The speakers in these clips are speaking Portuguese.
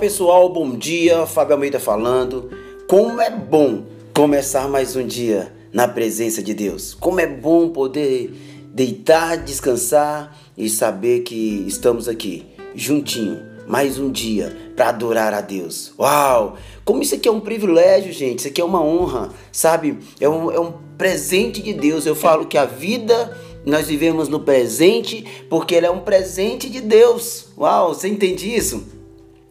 pessoal, bom dia. Fábio Almeida falando. Como é bom começar mais um dia na presença de Deus. Como é bom poder deitar, descansar e saber que estamos aqui juntinho mais um dia para adorar a Deus. Uau! Como isso aqui é um privilégio, gente. Isso aqui é uma honra, sabe? É um, é um presente de Deus. Eu falo que a vida nós vivemos no presente porque ele é um presente de Deus. Uau, você entende isso?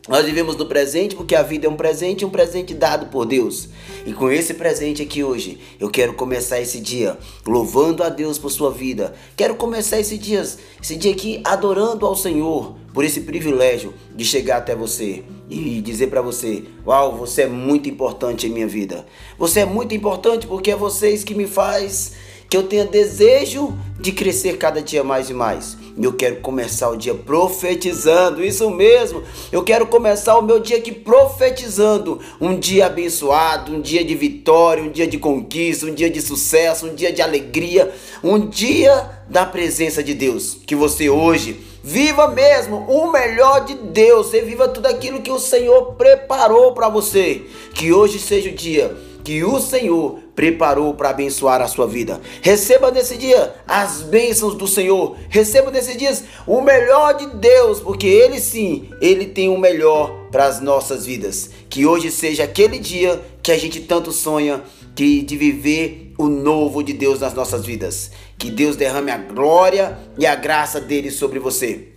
Nós vivemos no presente porque a vida é um presente, um presente dado por Deus. E com esse presente aqui hoje, eu quero começar esse dia louvando a Deus por sua vida. Quero começar esse dia, esse dia aqui adorando ao Senhor por esse privilégio de chegar até você e dizer para você: "Uau, você é muito importante em minha vida. Você é muito importante porque é vocês que me faz que eu tenha desejo de crescer cada dia mais e mais. Eu quero começar o dia profetizando, isso mesmo. Eu quero começar o meu dia aqui profetizando. Um dia abençoado, um dia de vitória, um dia de conquista, um dia de sucesso, um dia de alegria, um dia da presença de Deus. Que você hoje viva mesmo o melhor de Deus. Você viva tudo aquilo que o Senhor preparou para você. Que hoje seja o dia que o Senhor preparou para abençoar a sua vida. Receba nesse dia as bênçãos do Senhor. Receba nesses dias o melhor de Deus, porque Ele sim, Ele tem o melhor para as nossas vidas. Que hoje seja aquele dia que a gente tanto sonha de, de viver o novo de Deus nas nossas vidas. Que Deus derrame a glória e a graça dele sobre você.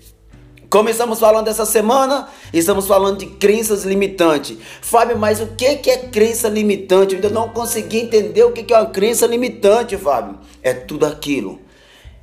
Como estamos falando essa semana, estamos falando de crenças limitantes. Fábio, mas o que é crença limitante? Eu ainda não consegui entender o que é uma crença limitante, Fábio. É tudo aquilo.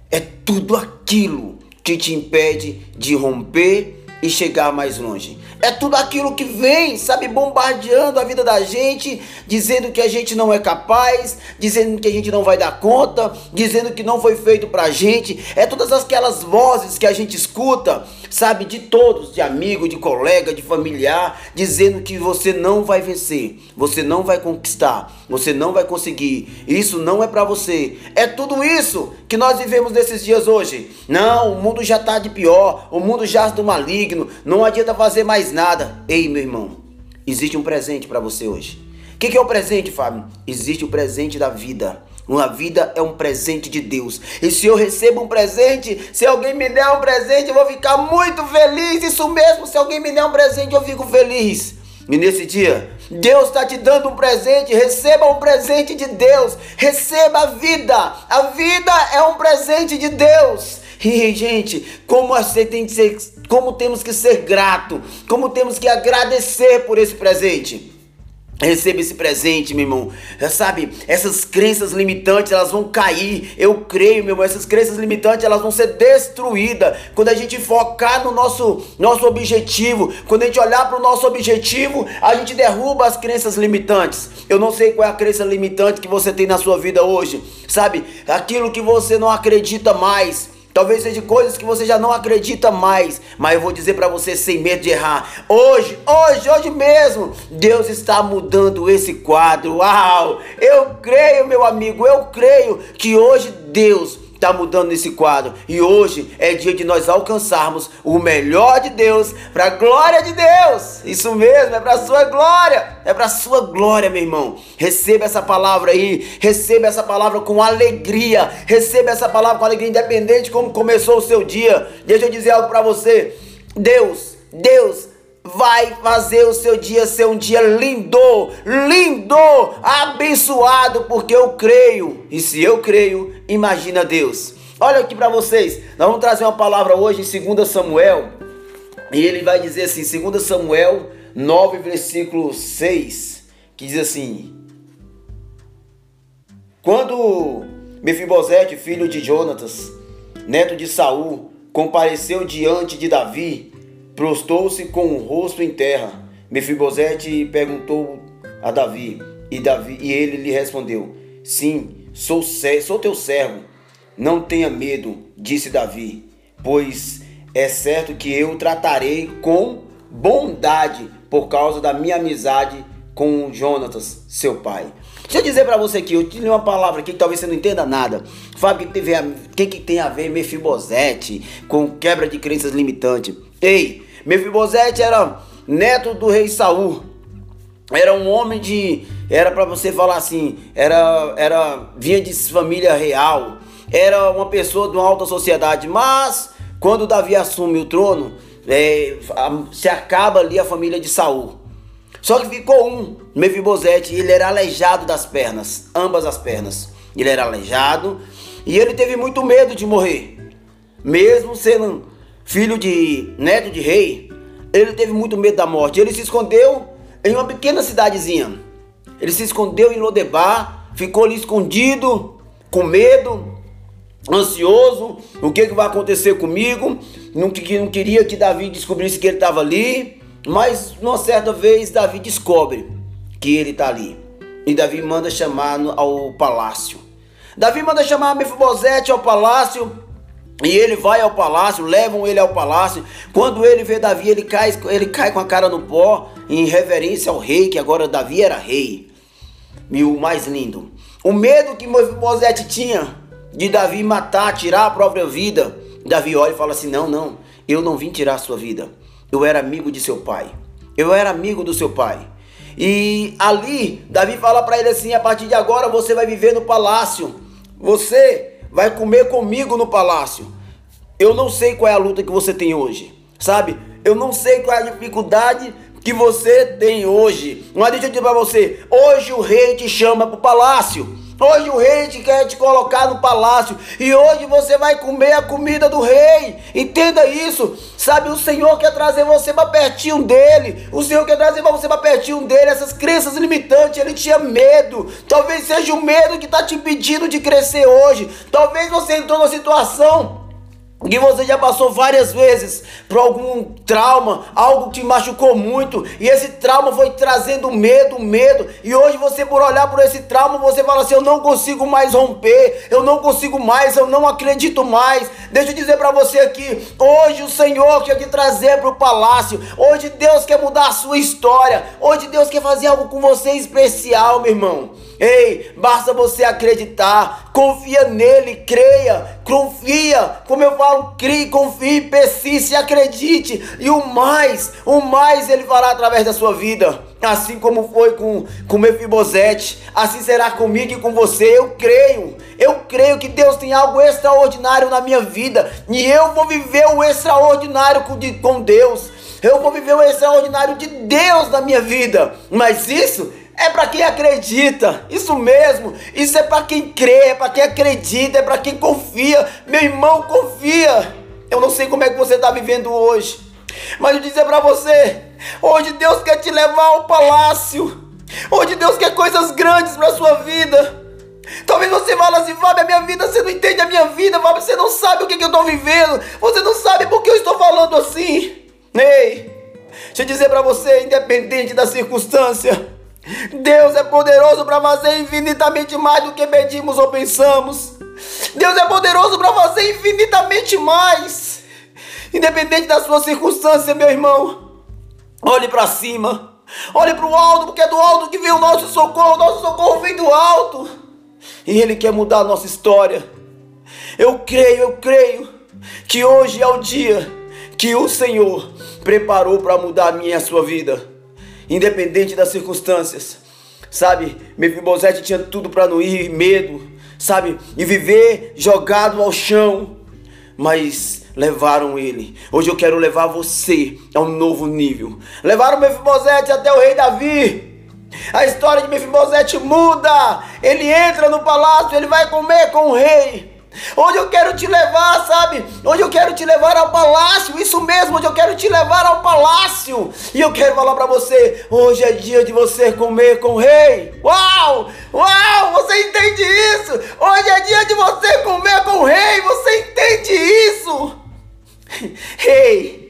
É tudo aquilo que te impede de romper e chegar mais longe. É tudo aquilo que vem, sabe, bombardeando a vida da gente, dizendo que a gente não é capaz, dizendo que a gente não vai dar conta, dizendo que não foi feito pra gente. É todas aquelas vozes que a gente escuta, sabe, de todos, de amigo, de colega, de familiar, dizendo que você não vai vencer, você não vai conquistar, você não vai conseguir. Isso não é para você. É tudo isso que nós vivemos nesses dias hoje. Não, o mundo já tá de pior, o mundo já do maligno, não adianta fazer mais nada. Ei, meu irmão, existe um presente para você hoje. O que, que é o presente, Fábio? Existe o presente da vida. Uma vida é um presente de Deus. E se eu recebo um presente, se alguém me der um presente, eu vou ficar muito feliz. Isso mesmo, se alguém me der um presente, eu fico feliz. E nesse dia, Deus está te dando um presente. Receba um presente de Deus. Receba a vida. A vida é um presente de Deus. E, gente, como tem que ser, como temos que ser grato, como temos que agradecer por esse presente. Receba esse presente, meu irmão. Sabe, essas crenças limitantes, elas vão cair. Eu creio, meu irmão, essas crenças limitantes, elas vão ser destruídas. Quando a gente focar no nosso, nosso objetivo, quando a gente olhar para o nosso objetivo, a gente derruba as crenças limitantes. Eu não sei qual é a crença limitante que você tem na sua vida hoje. Sabe, aquilo que você não acredita mais Talvez seja coisas que você já não acredita mais, mas eu vou dizer para você sem medo de errar. Hoje, hoje, hoje mesmo, Deus está mudando esse quadro. Uau! Eu creio, meu amigo, eu creio que hoje Deus está mudando esse quadro. E hoje é dia de nós alcançarmos o melhor de Deus para a glória de Deus. Isso mesmo, é para a sua glória. É para a sua glória, meu irmão. Receba essa palavra aí. Receba essa palavra com alegria. Receba essa palavra com alegria, independente de como começou o seu dia. Deixa eu dizer algo para você. Deus, Deus vai fazer o seu dia ser um dia lindo, lindo, abençoado, porque eu creio. E se eu creio, imagina Deus. Olha aqui para vocês, nós vamos trazer uma palavra hoje em 2 Samuel, e ele vai dizer assim, 2 Samuel 9, versículo 6, que diz assim: Quando Mefibosete, filho de Jonatas, neto de Saul, compareceu diante de Davi, prostou-se com o rosto em terra. Mefibosete perguntou a Davi, e Davi e ele lhe respondeu: Sim, sou, sou teu servo. Não tenha medo, disse Davi, pois é certo que eu tratarei com bondade por causa da minha amizade com Jonatas, seu pai. Deixa eu dizer para você aqui, eu te li uma palavra aqui que talvez você não entenda nada. Fábio, o que, que tem a ver Mefibosete com quebra de crenças limitantes? Ei, Mefibosete era neto do rei Saul. Era um homem de. Era para você falar assim, era, era vinha de família real, era uma pessoa de uma alta sociedade, mas quando Davi assume o trono, é, se acaba ali a família de Saul. Só que ficou um, Mefibosete, ele era aleijado das pernas, ambas as pernas. Ele era aleijado e ele teve muito medo de morrer. Mesmo sendo filho de neto de rei, ele teve muito medo da morte. Ele se escondeu em uma pequena cidadezinha. Ele se escondeu em Lodebar, ficou ali escondido, com medo, ansioso. O que, que vai acontecer comigo? Não, não queria que Davi descobrisse que ele estava ali. Mas uma certa vez Davi descobre que ele está ali. E Davi manda chamar ao palácio. Davi manda chamar Mefibosete ao palácio. E ele vai ao palácio, levam ele ao palácio. Quando ele vê Davi, ele cai, ele cai com a cara no pó, em reverência ao rei, que agora Davi era rei. E o mais lindo, o medo que Mefibosete tinha de Davi matar, tirar a própria vida. Davi olha e fala assim: Não, não, eu não vim tirar a sua vida. Eu era amigo de seu pai. Eu era amigo do seu pai. E ali, Davi fala para ele assim: a partir de agora você vai viver no palácio. Você vai comer comigo no palácio. Eu não sei qual é a luta que você tem hoje, sabe? Eu não sei qual é a dificuldade que você tem hoje. Mas deixa eu dizer para você: hoje o rei te chama para o palácio. Hoje o rei te quer te colocar no palácio e hoje você vai comer a comida do rei. Entenda isso. Sabe, o Senhor quer trazer você para pertinho dele. O Senhor quer trazer você para pertinho dele. Essas crenças limitantes, ele tinha medo. Talvez seja o medo que está te impedindo de crescer hoje. Talvez você entrou numa situação que você já passou várias vezes por algum trauma, algo que machucou muito, e esse trauma foi trazendo medo, medo, e hoje você por olhar por esse trauma, você fala assim: "Eu não consigo mais romper, eu não consigo mais, eu não acredito mais". Deixa eu dizer para você aqui, hoje o Senhor quer te trazer para o palácio. Hoje Deus quer mudar a sua história. Hoje Deus quer fazer algo com você especial, meu irmão. Ei, basta você acreditar, confia nele, creia, confia, como eu falo, crie, confie, persiste, acredite, e o mais, o mais ele fará através da sua vida, assim como foi com, com Mefibosete, assim será comigo e com você, eu creio, eu creio que Deus tem algo extraordinário na minha vida, e eu vou viver o extraordinário com, de, com Deus, eu vou viver o extraordinário de Deus na minha vida, mas isso é para quem acredita, isso mesmo. Isso é para quem crê, é para quem acredita, é para quem confia. Meu irmão, confia. Eu não sei como é que você está vivendo hoje, mas eu dizer para você: hoje Deus quer te levar ao palácio. Hoje Deus quer coisas grandes para sua vida. Talvez você fale assim, Fábio, a minha vida, você não entende a minha vida, Fábio, você não sabe o que, que eu estou vivendo, você não sabe por que eu estou falando assim. Ei, deixa eu dizer para você, independente da circunstância, Deus é poderoso para fazer infinitamente mais do que pedimos ou pensamos. Deus é poderoso para fazer infinitamente mais. Independente da sua circunstância, meu irmão. Olhe para cima. Olhe para o alto, porque é do alto que vem o nosso socorro. O nosso socorro vem do alto. E Ele quer mudar a nossa história. Eu creio, eu creio que hoje é o dia que o Senhor preparou para mudar a minha e a sua vida independente das circunstâncias. Sabe, Mefibosete tinha tudo para não ir, medo, sabe, e viver jogado ao chão, mas levaram ele. Hoje eu quero levar você a um novo nível. Levaram Mefibosete até o rei Davi. A história de Mefibosete muda. Ele entra no palácio, ele vai comer com o rei. Onde eu quero te levar, sabe? Onde eu quero te levar ao palácio. Isso mesmo, onde eu quero te levar ao palácio. E eu quero falar para você: hoje é dia de você comer com o rei. Uau! Uau! Você entende isso? Hoje é dia de você comer com o rei. Você entende isso? Rei!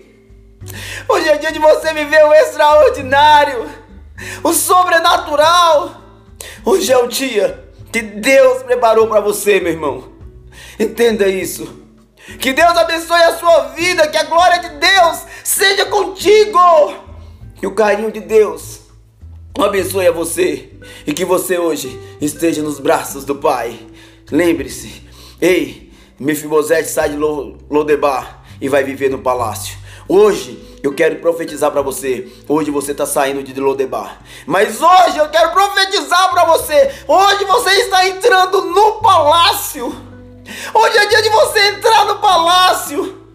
Hoje é dia de você viver o extraordinário, o sobrenatural. Hoje é o dia que Deus preparou para você, meu irmão. Entenda isso. Que Deus abençoe a sua vida, que a glória de Deus seja contigo. Que o carinho de Deus abençoe a você e que você hoje esteja nos braços do Pai. Lembre-se, ei, Mefibosete sai de Lodebar e vai viver no palácio. Hoje eu quero profetizar para você. Hoje você está saindo de Lodebar. Mas hoje eu quero profetizar para você. Hoje você está entrando no palácio. Hoje é dia de você entrar no palácio.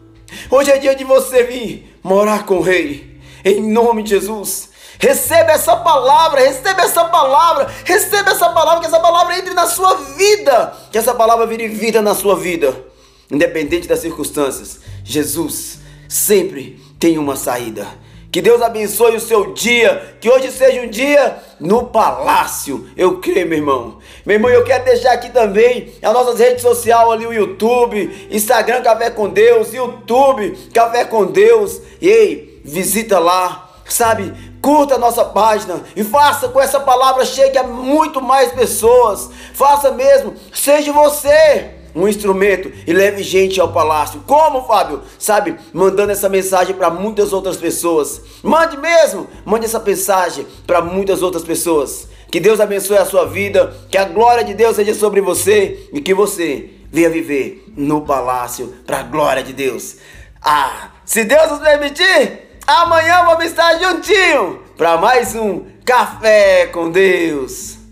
Hoje é dia de você vir morar com o rei. Em nome de Jesus. Receba essa palavra, receba essa palavra, receba essa palavra, que essa palavra entre na sua vida, que essa palavra vire vida na sua vida, independente das circunstâncias. Jesus sempre tem uma saída. Que Deus abençoe o seu dia. Que hoje seja um dia no palácio. Eu creio, meu irmão. Meu irmão, eu quero deixar aqui também as nossas redes sociais ali, o YouTube, Instagram Café com Deus, YouTube Café com Deus. E ei, visita lá, sabe? Curta a nossa página e faça com essa palavra chegue a muito mais pessoas. Faça mesmo, seja você um instrumento e leve gente ao palácio. Como, Fábio? Sabe, mandando essa mensagem para muitas outras pessoas. Mande mesmo, mande essa mensagem para muitas outras pessoas. Que Deus abençoe a sua vida, que a glória de Deus seja sobre você e que você venha viver no palácio para a glória de Deus. Ah, se Deus nos permitir, amanhã vamos estar juntinho para mais um café com Deus.